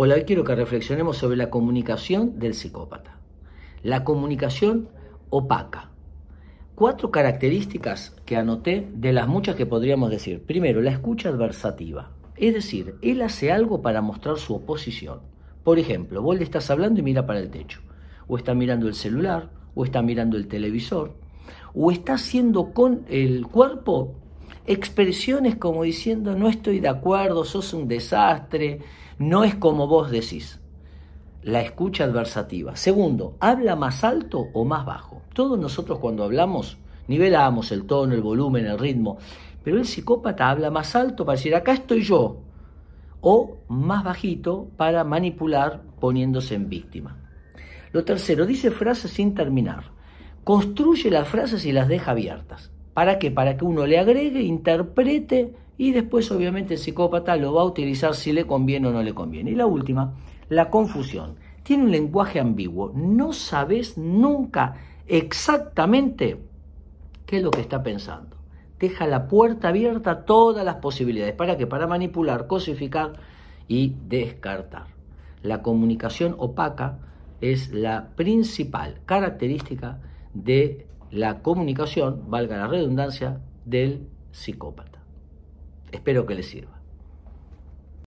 Hoy quiero que reflexionemos sobre la comunicación del psicópata. La comunicación opaca. Cuatro características que anoté de las muchas que podríamos decir. Primero, la escucha adversativa. Es decir, él hace algo para mostrar su oposición. Por ejemplo, vos le estás hablando y mira para el techo. O está mirando el celular, o está mirando el televisor, o está haciendo con el cuerpo expresiones como diciendo no estoy de acuerdo, sos un desastre, no es como vos decís. La escucha adversativa. Segundo, habla más alto o más bajo. Todos nosotros cuando hablamos nivelamos el tono, el volumen, el ritmo, pero el psicópata habla más alto para decir acá estoy yo o más bajito para manipular poniéndose en víctima. Lo tercero, dice frases sin terminar. Construye las frases y las deja abiertas. ¿Para qué? Para que uno le agregue, interprete y después obviamente el psicópata lo va a utilizar si le conviene o no le conviene. Y la última, la confusión. Tiene un lenguaje ambiguo. No sabes nunca exactamente qué es lo que está pensando. Deja la puerta abierta a todas las posibilidades. ¿Para qué? Para manipular, cosificar y descartar. La comunicación opaca es la principal característica de la comunicación, valga la redundancia, del psicópata. Espero que les sirva.